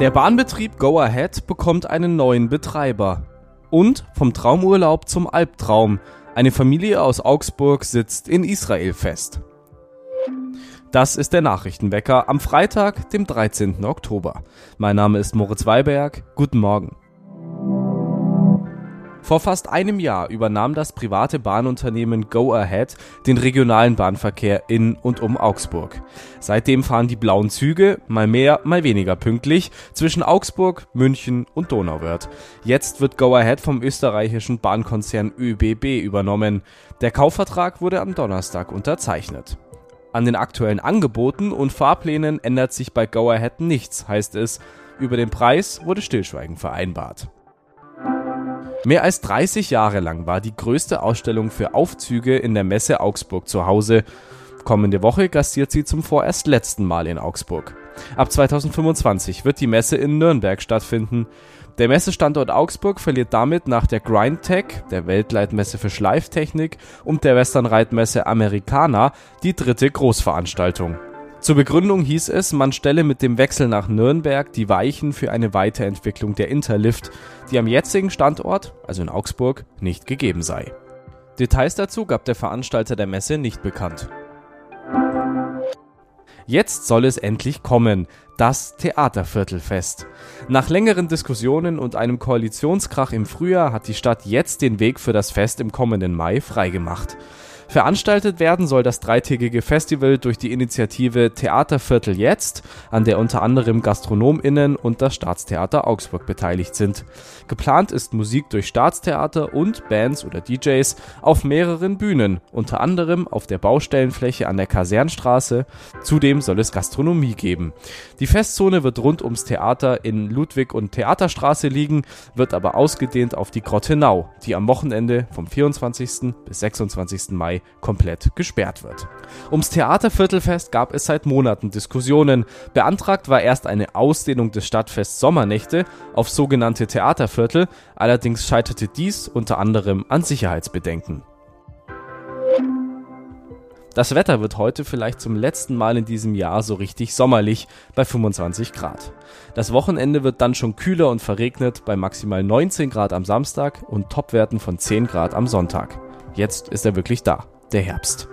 Der Bahnbetrieb Go Ahead bekommt einen neuen Betreiber. Und vom Traumurlaub zum Albtraum. Eine Familie aus Augsburg sitzt in Israel fest. Das ist der Nachrichtenwecker am Freitag, dem 13. Oktober. Mein Name ist Moritz Weiberg. Guten Morgen. Vor fast einem Jahr übernahm das private Bahnunternehmen Go Ahead den regionalen Bahnverkehr in und um Augsburg. Seitdem fahren die blauen Züge, mal mehr, mal weniger pünktlich, zwischen Augsburg, München und Donauwörth. Jetzt wird Go Ahead vom österreichischen Bahnkonzern ÖBB übernommen. Der Kaufvertrag wurde am Donnerstag unterzeichnet. An den aktuellen Angeboten und Fahrplänen ändert sich bei Go Ahead nichts, heißt es. Über den Preis wurde Stillschweigen vereinbart. Mehr als 30 Jahre lang war die größte Ausstellung für Aufzüge in der Messe Augsburg zu Hause. Kommende Woche gastiert sie zum vorerst letzten Mal in Augsburg. Ab 2025 wird die Messe in Nürnberg stattfinden. Der Messestandort Augsburg verliert damit nach der GrindTech, der Weltleitmesse für Schleiftechnik und der Westernreitmesse Americana die dritte Großveranstaltung. Zur Begründung hieß es, man stelle mit dem Wechsel nach Nürnberg die Weichen für eine Weiterentwicklung der Interlift, die am jetzigen Standort, also in Augsburg, nicht gegeben sei. Details dazu gab der Veranstalter der Messe nicht bekannt. Jetzt soll es endlich kommen, das Theaterviertelfest. Nach längeren Diskussionen und einem Koalitionskrach im Frühjahr hat die Stadt jetzt den Weg für das Fest im kommenden Mai freigemacht. Veranstaltet werden soll das dreitägige Festival durch die Initiative Theaterviertel jetzt, an der unter anderem GastronomInnen und das Staatstheater Augsburg beteiligt sind. Geplant ist Musik durch Staatstheater und Bands oder DJs auf mehreren Bühnen, unter anderem auf der Baustellenfläche an der Kasernstraße. Zudem soll es Gastronomie geben. Die Festzone wird rund ums Theater in Ludwig- und Theaterstraße liegen, wird aber ausgedehnt auf die Grottenau, die am Wochenende vom 24. bis 26. Mai komplett gesperrt wird. Ums Theaterviertelfest gab es seit Monaten Diskussionen. Beantragt war erst eine Ausdehnung des Stadtfests Sommernächte auf sogenannte Theaterviertel, allerdings scheiterte dies unter anderem an Sicherheitsbedenken. Das Wetter wird heute vielleicht zum letzten Mal in diesem Jahr so richtig sommerlich bei 25 Grad. Das Wochenende wird dann schon kühler und verregnet bei maximal 19 Grad am Samstag und Topwerten von 10 Grad am Sonntag. Jetzt ist er wirklich da, der Herbst.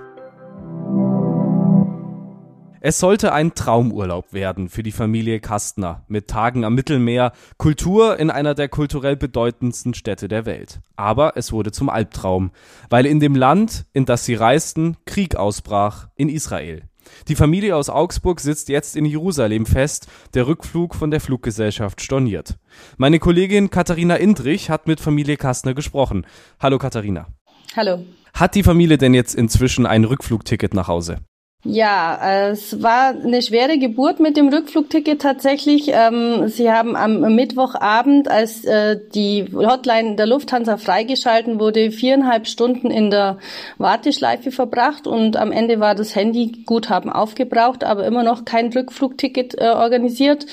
Es sollte ein Traumurlaub werden für die Familie Kastner mit Tagen am Mittelmeer, Kultur in einer der kulturell bedeutendsten Städte der Welt. Aber es wurde zum Albtraum, weil in dem Land, in das sie reisten, Krieg ausbrach, in Israel. Die Familie aus Augsburg sitzt jetzt in Jerusalem fest, der Rückflug von der Fluggesellschaft storniert. Meine Kollegin Katharina Indrich hat mit Familie Kastner gesprochen. Hallo Katharina. Hallo. Hat die Familie denn jetzt inzwischen ein Rückflugticket nach Hause? Ja, es war eine schwere Geburt mit dem Rückflugticket tatsächlich. Ähm, sie haben am Mittwochabend, als äh, die Hotline der Lufthansa freigeschalten wurde, viereinhalb Stunden in der Warteschleife verbracht und am Ende war das Handyguthaben aufgebraucht, aber immer noch kein Rückflugticket äh, organisiert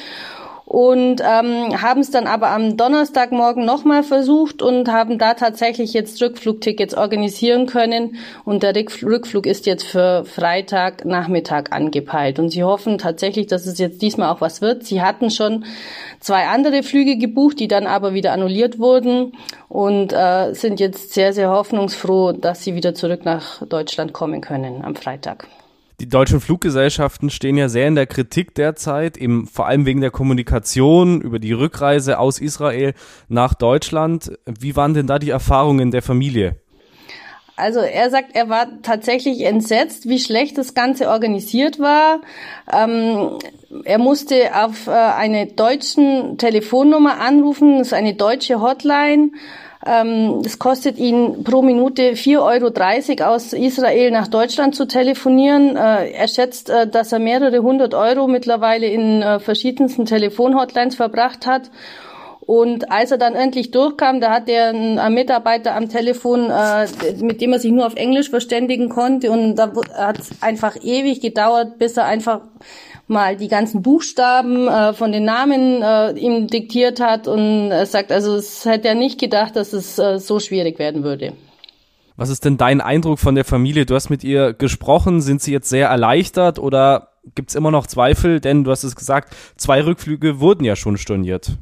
und ähm, haben es dann aber am Donnerstagmorgen nochmal versucht und haben da tatsächlich jetzt Rückflugtickets organisieren können und der Rückflug ist jetzt für Freitagnachmittag angepeilt und sie hoffen tatsächlich, dass es jetzt diesmal auch was wird. Sie hatten schon zwei andere Flüge gebucht, die dann aber wieder annulliert wurden und äh, sind jetzt sehr, sehr hoffnungsfroh, dass sie wieder zurück nach Deutschland kommen können am Freitag. Die deutschen Fluggesellschaften stehen ja sehr in der Kritik derzeit, eben vor allem wegen der Kommunikation über die Rückreise aus Israel nach Deutschland. Wie waren denn da die Erfahrungen der Familie? Also er sagt, er war tatsächlich entsetzt, wie schlecht das Ganze organisiert war. Ähm, er musste auf äh, eine deutschen Telefonnummer anrufen, das ist eine deutsche Hotline. Ähm, es kostet ihn pro Minute 4,30 Euro aus Israel nach Deutschland zu telefonieren. Äh, er schätzt, äh, dass er mehrere hundert Euro mittlerweile in äh, verschiedensten Telefonhotlines verbracht hat. Und als er dann endlich durchkam, da hat er einen Mitarbeiter am Telefon, äh, mit dem er sich nur auf Englisch verständigen konnte. Und da hat es einfach ewig gedauert, bis er einfach mal die ganzen Buchstaben äh, von den Namen äh, ihm diktiert hat und er sagt, also es hätte er nicht gedacht, dass es äh, so schwierig werden würde. Was ist denn dein Eindruck von der Familie? Du hast mit ihr gesprochen. Sind sie jetzt sehr erleichtert oder gibt's immer noch Zweifel? Denn du hast es gesagt, zwei Rückflüge wurden ja schon storniert.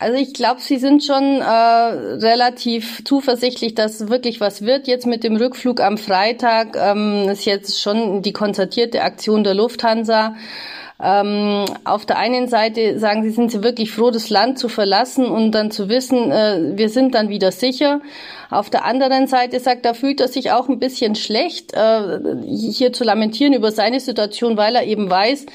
Also ich glaube, sie sind schon äh, relativ zuversichtlich, dass wirklich was wird. Jetzt mit dem Rückflug am Freitag ähm, ist jetzt schon die konzertierte Aktion der Lufthansa. Ähm, auf der einen Seite sagen sie, sind sie wirklich froh, das Land zu verlassen und dann zu wissen, äh, wir sind dann wieder sicher. Auf der anderen Seite sagt er, fühlt er sich auch ein bisschen schlecht, äh, hier zu lamentieren über seine Situation, weil er eben weiß,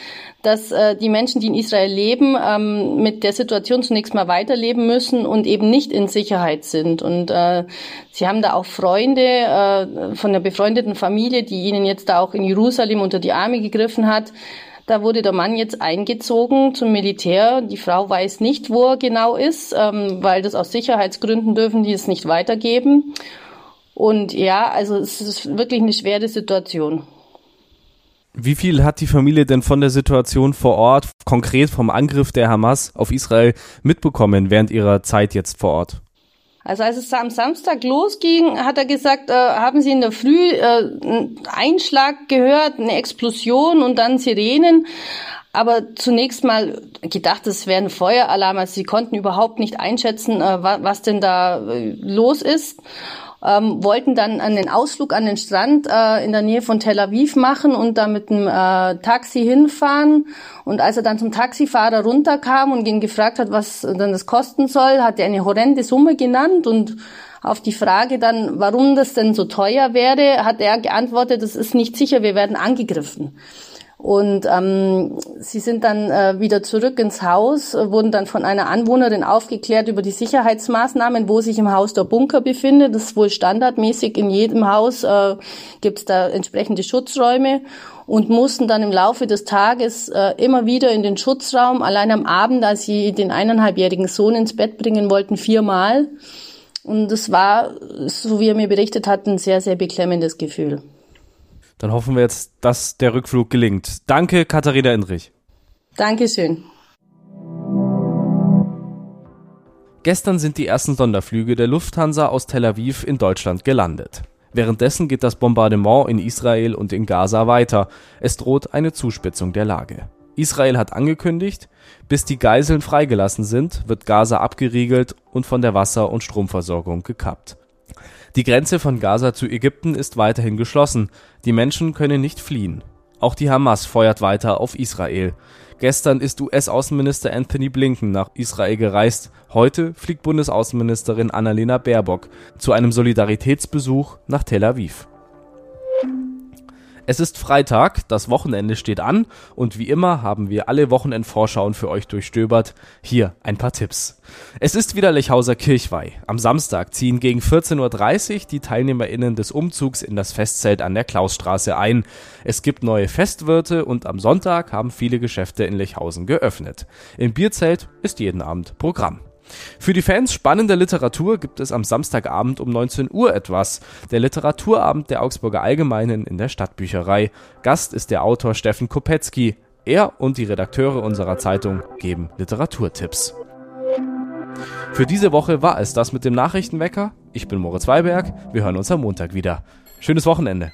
dass äh, die Menschen, die in Israel leben, ähm, mit der Situation zunächst mal weiterleben müssen und eben nicht in Sicherheit sind. Und äh, sie haben da auch Freunde äh, von der befreundeten Familie, die ihnen jetzt da auch in Jerusalem unter die Arme gegriffen hat. Da wurde der Mann jetzt eingezogen zum Militär. Die Frau weiß nicht, wo er genau ist, ähm, weil das aus Sicherheitsgründen dürfen die es nicht weitergeben. Und ja, also es ist wirklich eine schwere Situation. Wie viel hat die Familie denn von der Situation vor Ort, konkret vom Angriff der Hamas auf Israel, mitbekommen während ihrer Zeit jetzt vor Ort? Also als es am Samstag losging, hat er gesagt, äh, haben Sie in der Früh äh, einen Einschlag gehört, eine Explosion und dann Sirenen. Aber zunächst mal gedacht, es wäre ein Feueralarm. Also sie konnten überhaupt nicht einschätzen, äh, was denn da äh, los ist ähm, wollten dann einen Ausflug an den Strand äh, in der Nähe von Tel Aviv machen und da mit einem äh, Taxi hinfahren. Und als er dann zum Taxifahrer runterkam und ihn gefragt hat, was dann das kosten soll, hat er eine horrende Summe genannt und auf die Frage dann, warum das denn so teuer wäre, hat er geantwortet, das ist nicht sicher, wir werden angegriffen. Und ähm, sie sind dann äh, wieder zurück ins Haus, äh, wurden dann von einer Anwohnerin aufgeklärt über die Sicherheitsmaßnahmen, wo sich im Haus der Bunker befindet. Das ist wohl standardmäßig in jedem Haus, äh, gibt es da entsprechende Schutzräume und mussten dann im Laufe des Tages äh, immer wieder in den Schutzraum, allein am Abend, als sie den eineinhalbjährigen Sohn ins Bett bringen wollten, viermal. Und es war, so wie er mir berichtet hat, ein sehr, sehr beklemmendes Gefühl. Dann hoffen wir jetzt, dass der Rückflug gelingt. Danke, Katharina Indrich. Dankeschön. Gestern sind die ersten Sonderflüge der Lufthansa aus Tel Aviv in Deutschland gelandet. Währenddessen geht das Bombardement in Israel und in Gaza weiter. Es droht eine Zuspitzung der Lage. Israel hat angekündigt, bis die Geiseln freigelassen sind, wird Gaza abgeriegelt und von der Wasser- und Stromversorgung gekappt. Die Grenze von Gaza zu Ägypten ist weiterhin geschlossen. Die Menschen können nicht fliehen. Auch die Hamas feuert weiter auf Israel. Gestern ist US-Außenminister Anthony Blinken nach Israel gereist. Heute fliegt Bundesaußenministerin Annalena Baerbock zu einem Solidaritätsbesuch nach Tel Aviv. Es ist Freitag, das Wochenende steht an und wie immer haben wir alle Wochenendvorschauen für euch durchstöbert. Hier ein paar Tipps. Es ist wieder Lechhauser Kirchweih. Am Samstag ziehen gegen 14.30 Uhr die TeilnehmerInnen des Umzugs in das Festzelt an der Klausstraße ein. Es gibt neue Festwirte und am Sonntag haben viele Geschäfte in Lechhausen geöffnet. Im Bierzelt ist jeden Abend Programm. Für die Fans spannender Literatur gibt es am Samstagabend um 19 Uhr etwas. Der Literaturabend der Augsburger Allgemeinen in der Stadtbücherei. Gast ist der Autor Steffen Kopetzky. Er und die Redakteure unserer Zeitung geben Literaturtipps. Für diese Woche war es das mit dem Nachrichtenwecker. Ich bin Moritz Weiberg. Wir hören uns am Montag wieder. Schönes Wochenende.